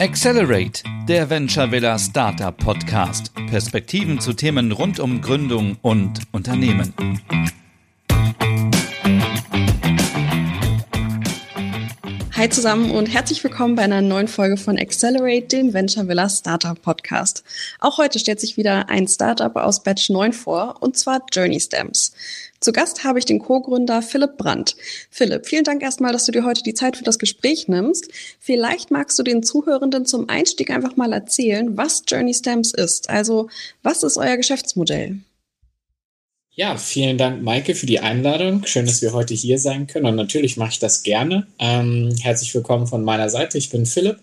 Accelerate, der Venture Villa Startup Podcast. Perspektiven zu Themen rund um Gründung und Unternehmen. Hi zusammen und herzlich willkommen bei einer neuen Folge von Accelerate, dem Venture Villa Startup Podcast. Auch heute stellt sich wieder ein Startup aus Batch 9 vor, und zwar Journey Stamps. Zu Gast habe ich den Co-Gründer Philipp Brandt. Philipp, vielen Dank erstmal, dass du dir heute die Zeit für das Gespräch nimmst. Vielleicht magst du den Zuhörenden zum Einstieg einfach mal erzählen, was Journey Stamps ist. Also, was ist euer Geschäftsmodell? Ja, vielen Dank, Maike, für die Einladung. Schön, dass wir heute hier sein können. Und natürlich mache ich das gerne. Ähm, herzlich willkommen von meiner Seite. Ich bin Philipp.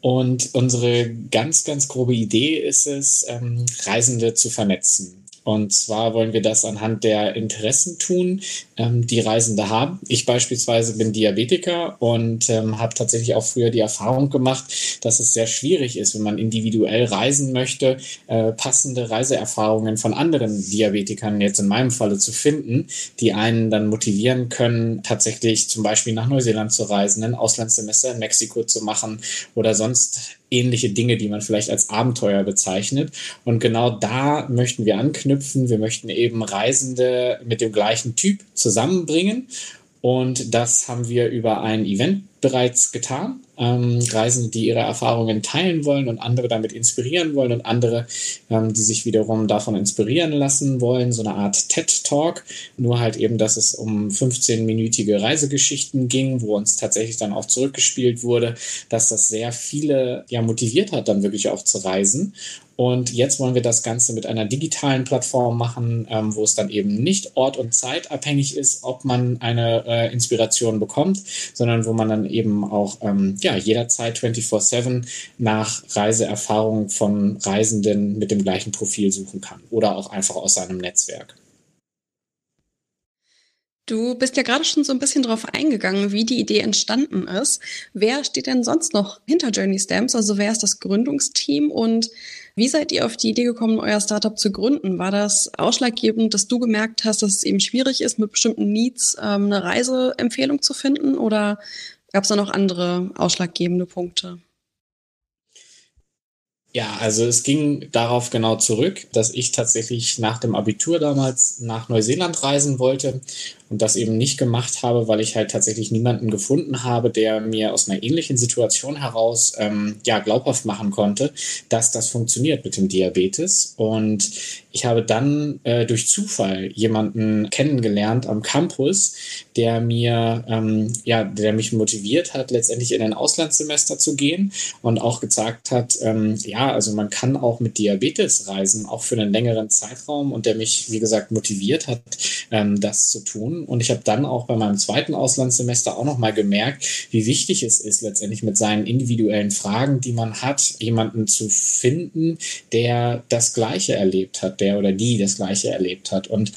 Und unsere ganz, ganz grobe Idee ist es, ähm, Reisende zu vernetzen. Und zwar wollen wir das anhand der Interessen tun, ähm, die Reisende haben. Ich beispielsweise bin Diabetiker und ähm, habe tatsächlich auch früher die Erfahrung gemacht, dass es sehr schwierig ist, wenn man individuell reisen möchte, äh, passende Reiseerfahrungen von anderen Diabetikern jetzt in meinem Falle zu finden, die einen dann motivieren können, tatsächlich zum Beispiel nach Neuseeland zu reisen, ein Auslandssemester in Mexiko zu machen oder sonst ähnliche Dinge, die man vielleicht als Abenteuer bezeichnet. Und genau da möchten wir anknüpfen. Wir möchten eben Reisende mit dem gleichen Typ zusammenbringen. Und das haben wir über ein Event bereits getan. Ähm, Reisende, die ihre Erfahrungen teilen wollen und andere damit inspirieren wollen und andere, ähm, die sich wiederum davon inspirieren lassen wollen. So eine Art TED-Talk. Nur halt eben, dass es um 15-minütige Reisegeschichten ging, wo uns tatsächlich dann auch zurückgespielt wurde, dass das sehr viele ja motiviert hat, dann wirklich auch zu reisen. Und jetzt wollen wir das Ganze mit einer digitalen Plattform machen, ähm, wo es dann eben nicht ort- und zeitabhängig ist, ob man eine äh, Inspiration bekommt, sondern wo man dann eben auch ähm, ja, jederzeit 24-7 nach Reiseerfahrungen von Reisenden mit dem gleichen Profil suchen kann oder auch einfach aus seinem Netzwerk. Du bist ja gerade schon so ein bisschen drauf eingegangen, wie die Idee entstanden ist. Wer steht denn sonst noch hinter Journey Stamps? Also wer ist das Gründungsteam und wie seid ihr auf die Idee gekommen, euer Startup zu gründen? War das ausschlaggebend, dass du gemerkt hast, dass es eben schwierig ist, mit bestimmten Needs ähm, eine Reiseempfehlung zu finden oder Gab es da noch andere ausschlaggebende Punkte? Ja, also es ging darauf genau zurück, dass ich tatsächlich nach dem Abitur damals nach Neuseeland reisen wollte und das eben nicht gemacht habe, weil ich halt tatsächlich niemanden gefunden habe, der mir aus einer ähnlichen Situation heraus ähm, ja glaubhaft machen konnte, dass das funktioniert mit dem Diabetes. Und ich habe dann äh, durch Zufall jemanden kennengelernt am Campus, der mir ähm, ja, der mich motiviert hat, letztendlich in ein Auslandssemester zu gehen und auch gesagt hat, ähm, ja, also man kann auch mit Diabetes reisen, auch für einen längeren Zeitraum und der mich, wie gesagt, motiviert hat, ähm, das zu tun. Und ich habe dann auch bei meinem zweiten Auslandssemester auch nochmal gemerkt, wie wichtig es ist, letztendlich mit seinen individuellen Fragen, die man hat, jemanden zu finden, der das Gleiche erlebt hat, der oder die das Gleiche erlebt hat. Und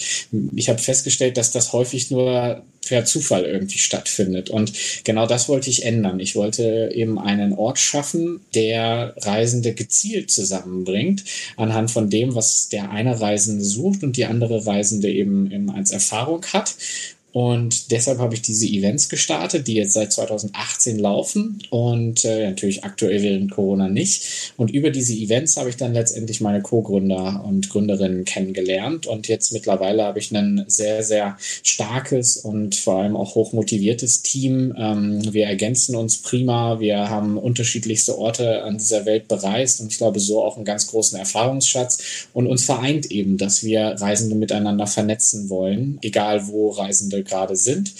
ich habe festgestellt, dass das häufig nur per Zufall irgendwie stattfindet. Und genau das wollte ich ändern. Ich wollte eben einen Ort schaffen, der Reisende gezielt zusammenbringt, anhand von dem, was der eine Reisende sucht und die andere Reisende eben, eben als Erfahrung hat. Und deshalb habe ich diese Events gestartet, die jetzt seit 2018 laufen und äh, natürlich aktuell während Corona nicht. Und über diese Events habe ich dann letztendlich meine Co-Gründer und Gründerinnen kennengelernt. Und jetzt mittlerweile habe ich ein sehr, sehr starkes und vor allem auch hochmotiviertes Team. Ähm, wir ergänzen uns prima. Wir haben unterschiedlichste Orte an dieser Welt bereist und ich glaube so auch einen ganz großen Erfahrungsschatz. Und uns vereint eben, dass wir Reisende miteinander vernetzen wollen, egal wo Reisende gerade sind.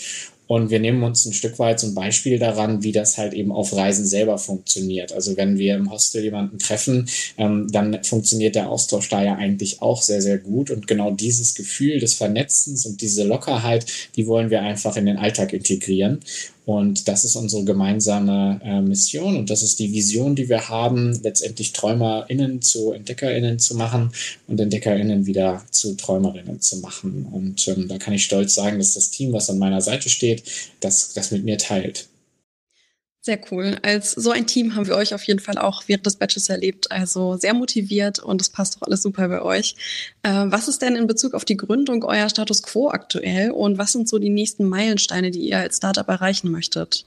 Und wir nehmen uns ein Stück weit ein Beispiel daran, wie das halt eben auf Reisen selber funktioniert. Also wenn wir im Hostel jemanden treffen, ähm, dann funktioniert der Austausch da ja eigentlich auch sehr, sehr gut. Und genau dieses Gefühl des Vernetzens und diese Lockerheit, die wollen wir einfach in den Alltag integrieren. Und das ist unsere gemeinsame äh, Mission und das ist die Vision, die wir haben, letztendlich TräumerInnen zu EntdeckerInnen zu machen und EntdeckerInnen wieder zu TräumerInnen zu machen. Und ähm, da kann ich stolz sagen, dass das Team, was an meiner Seite steht, das, das mit mir teilt. Sehr cool. Als so ein Team haben wir euch auf jeden Fall auch während des Batches erlebt. Also sehr motiviert und es passt doch alles super bei euch. Äh, was ist denn in Bezug auf die Gründung euer Status quo aktuell und was sind so die nächsten Meilensteine, die ihr als Startup erreichen möchtet?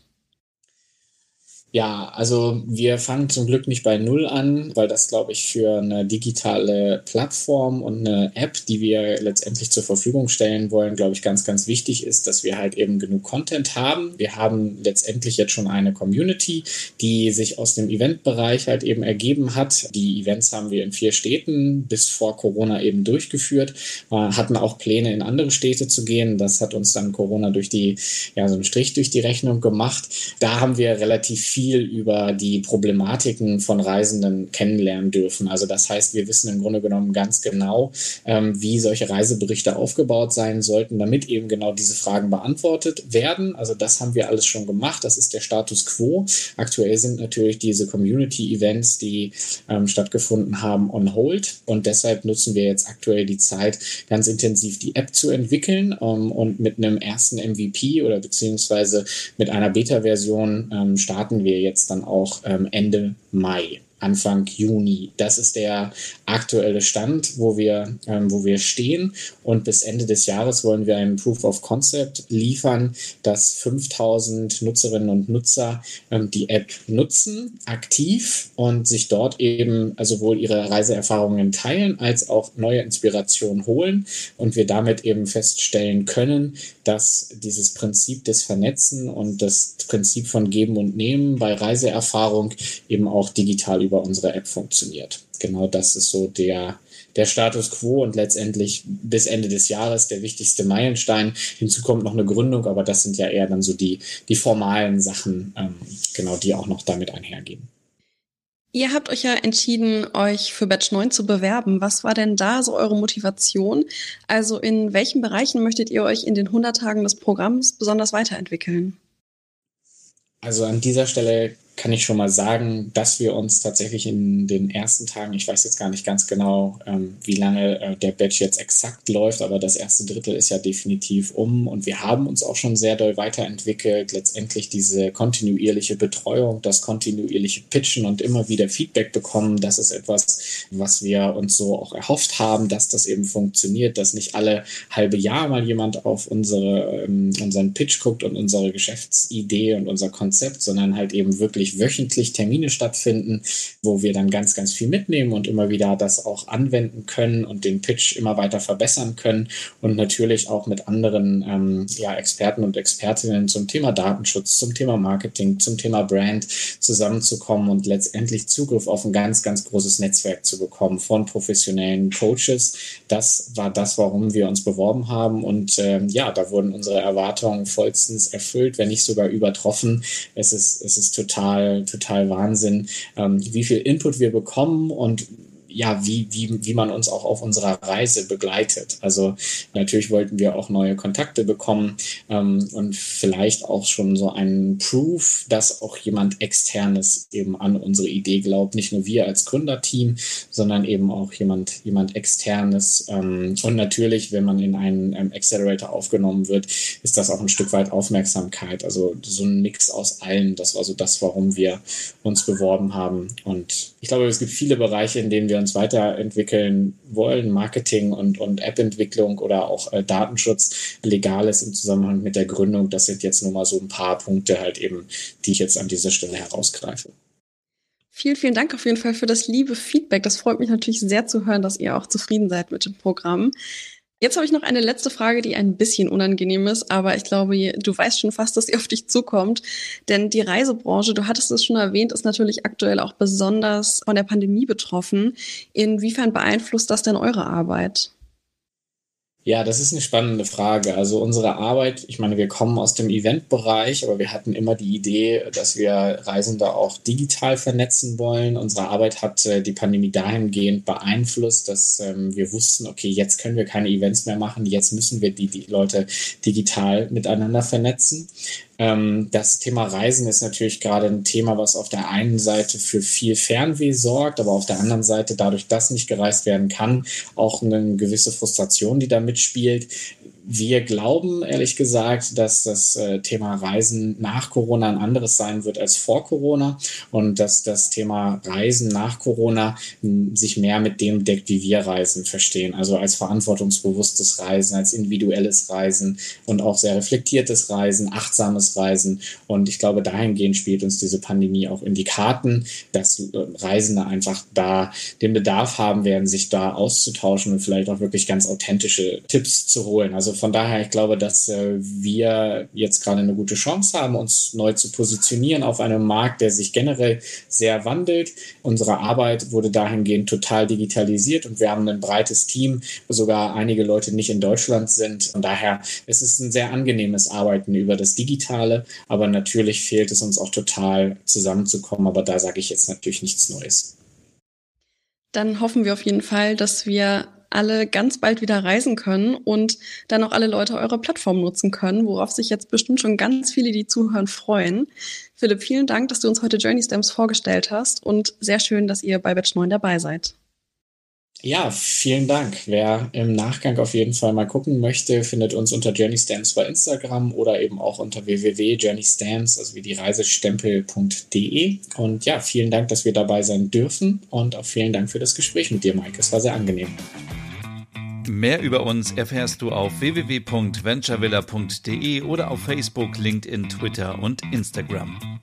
Ja, also wir fangen zum Glück nicht bei Null an, weil das, glaube ich, für eine digitale Plattform und eine App, die wir letztendlich zur Verfügung stellen wollen, glaube ich, ganz, ganz wichtig ist, dass wir halt eben genug Content haben. Wir haben letztendlich jetzt schon eine Community, die sich aus dem Eventbereich halt eben ergeben hat. Die Events haben wir in vier Städten bis vor Corona eben durchgeführt, wir hatten auch Pläne in andere Städte zu gehen. Das hat uns dann Corona durch die, ja, so einen Strich durch die Rechnung gemacht. Da haben wir relativ viel viel über die Problematiken von Reisenden kennenlernen dürfen. Also das heißt, wir wissen im Grunde genommen ganz genau, ähm, wie solche Reiseberichte aufgebaut sein sollten, damit eben genau diese Fragen beantwortet werden. Also das haben wir alles schon gemacht. Das ist der Status quo. Aktuell sind natürlich diese Community-Events, die ähm, stattgefunden haben, on hold. Und deshalb nutzen wir jetzt aktuell die Zeit, ganz intensiv die App zu entwickeln ähm, und mit einem ersten MVP oder beziehungsweise mit einer Beta-Version ähm, starten wir wir jetzt dann auch ähm, Ende Mai. Anfang Juni. Das ist der aktuelle Stand, wo wir, ähm, wo wir stehen. Und bis Ende des Jahres wollen wir ein Proof of Concept liefern, dass 5000 Nutzerinnen und Nutzer ähm, die App nutzen, aktiv und sich dort eben also sowohl ihre Reiseerfahrungen teilen als auch neue Inspirationen holen und wir damit eben feststellen können, dass dieses Prinzip des Vernetzen und das Prinzip von Geben und Nehmen bei Reiseerfahrung eben auch digital über unsere App funktioniert. Genau das ist so der, der Status quo und letztendlich bis Ende des Jahres der wichtigste Meilenstein. Hinzu kommt noch eine Gründung, aber das sind ja eher dann so die, die formalen Sachen, ähm, genau, die auch noch damit einhergehen. Ihr habt euch ja entschieden, euch für Batch 9 zu bewerben. Was war denn da so eure Motivation? Also in welchen Bereichen möchtet ihr euch in den 100 Tagen des Programms besonders weiterentwickeln? Also an dieser Stelle kann ich schon mal sagen, dass wir uns tatsächlich in den ersten Tagen, ich weiß jetzt gar nicht ganz genau, ähm, wie lange äh, der Batch jetzt exakt läuft, aber das erste Drittel ist ja definitiv um und wir haben uns auch schon sehr doll weiterentwickelt. Letztendlich diese kontinuierliche Betreuung, das kontinuierliche Pitchen und immer wieder Feedback bekommen, das ist etwas, was wir uns so auch erhofft haben, dass das eben funktioniert, dass nicht alle halbe Jahr mal jemand auf unsere, ähm, unseren Pitch guckt und unsere Geschäftsidee und unser Konzept, sondern halt eben wirklich wirklich wöchentlich Termine stattfinden, wo wir dann ganz, ganz viel mitnehmen und immer wieder das auch anwenden können und den Pitch immer weiter verbessern können und natürlich auch mit anderen ähm, ja, Experten und Expertinnen zum Thema Datenschutz, zum Thema Marketing, zum Thema Brand zusammenzukommen und letztendlich Zugriff auf ein ganz, ganz großes Netzwerk zu bekommen von professionellen Coaches. Das war das, warum wir uns beworben haben und ähm, ja, da wurden unsere Erwartungen vollstens erfüllt, wenn nicht sogar übertroffen. Es ist, es ist total total, total Wahnsinn, ähm, wie viel Input wir bekommen und ja, wie, wie, wie man uns auch auf unserer Reise begleitet. Also natürlich wollten wir auch neue Kontakte bekommen ähm, und vielleicht auch schon so einen Proof, dass auch jemand externes eben an unsere Idee glaubt. Nicht nur wir als Gründerteam, sondern eben auch jemand, jemand externes. Ähm, und natürlich, wenn man in einen ähm, Accelerator aufgenommen wird, ist das auch ein Stück weit Aufmerksamkeit. Also so ein Mix aus allem. Das war so das, warum wir uns beworben haben. Und ich glaube, es gibt viele Bereiche, in denen wir uns weiterentwickeln wollen, Marketing und, und App-Entwicklung oder auch äh, Datenschutz, Legales im Zusammenhang mit der Gründung. Das sind jetzt nur mal so ein paar Punkte halt eben, die ich jetzt an dieser Stelle herausgreife. Vielen, vielen Dank auf jeden Fall für das liebe Feedback. Das freut mich natürlich sehr zu hören, dass ihr auch zufrieden seid mit dem Programm. Jetzt habe ich noch eine letzte Frage, die ein bisschen unangenehm ist, aber ich glaube, du weißt schon fast, dass sie auf dich zukommt. Denn die Reisebranche, du hattest es schon erwähnt, ist natürlich aktuell auch besonders von der Pandemie betroffen. Inwiefern beeinflusst das denn eure Arbeit? Ja, das ist eine spannende Frage. Also unsere Arbeit, ich meine, wir kommen aus dem Eventbereich, aber wir hatten immer die Idee, dass wir Reisende auch digital vernetzen wollen. Unsere Arbeit hat äh, die Pandemie dahingehend beeinflusst, dass ähm, wir wussten, okay, jetzt können wir keine Events mehr machen, jetzt müssen wir die, die Leute digital miteinander vernetzen. Ähm, das Thema Reisen ist natürlich gerade ein Thema, was auf der einen Seite für viel Fernweh sorgt, aber auf der anderen Seite, dadurch, dass nicht gereist werden kann, auch eine gewisse Frustration, die da mitspielt wir glauben ehrlich gesagt, dass das äh, Thema Reisen nach Corona ein anderes sein wird als vor Corona und dass das Thema Reisen nach Corona hm, sich mehr mit dem deckt, wie wir Reisen verstehen. Also als verantwortungsbewusstes Reisen, als individuelles Reisen und auch sehr reflektiertes Reisen, achtsames Reisen. Und ich glaube, dahingehend spielt uns diese Pandemie auch in die Karten, dass äh, Reisende einfach da den Bedarf haben werden, sich da auszutauschen und vielleicht auch wirklich ganz authentische Tipps zu holen. Also von daher, ich glaube, dass äh, wir jetzt gerade eine gute Chance haben, uns neu zu positionieren auf einem Markt, der sich generell sehr wandelt. Unsere Arbeit wurde dahingehend total digitalisiert und wir haben ein breites Team, wo sogar einige Leute nicht in Deutschland sind. Von daher es ist ein sehr angenehmes Arbeiten über das Digitale, aber natürlich fehlt es uns auch total zusammenzukommen. Aber da sage ich jetzt natürlich nichts Neues. Dann hoffen wir auf jeden Fall, dass wir alle ganz bald wieder reisen können und dann auch alle Leute eure Plattform nutzen können, worauf sich jetzt bestimmt schon ganz viele, die zuhören, freuen. Philipp, vielen Dank, dass du uns heute Journey Stamps vorgestellt hast und sehr schön, dass ihr bei Batch 9 dabei seid. Ja, vielen Dank. Wer im Nachgang auf jeden Fall mal gucken möchte, findet uns unter Journey Stamps bei Instagram oder eben auch unter www.journeystamps, also wie die Reisestempel.de. Und ja, vielen Dank, dass wir dabei sein dürfen und auch vielen Dank für das Gespräch mit dir, Mike. Es war sehr angenehm. Mehr über uns erfährst du auf www.venturevilla.de oder auf Facebook, LinkedIn, Twitter und Instagram.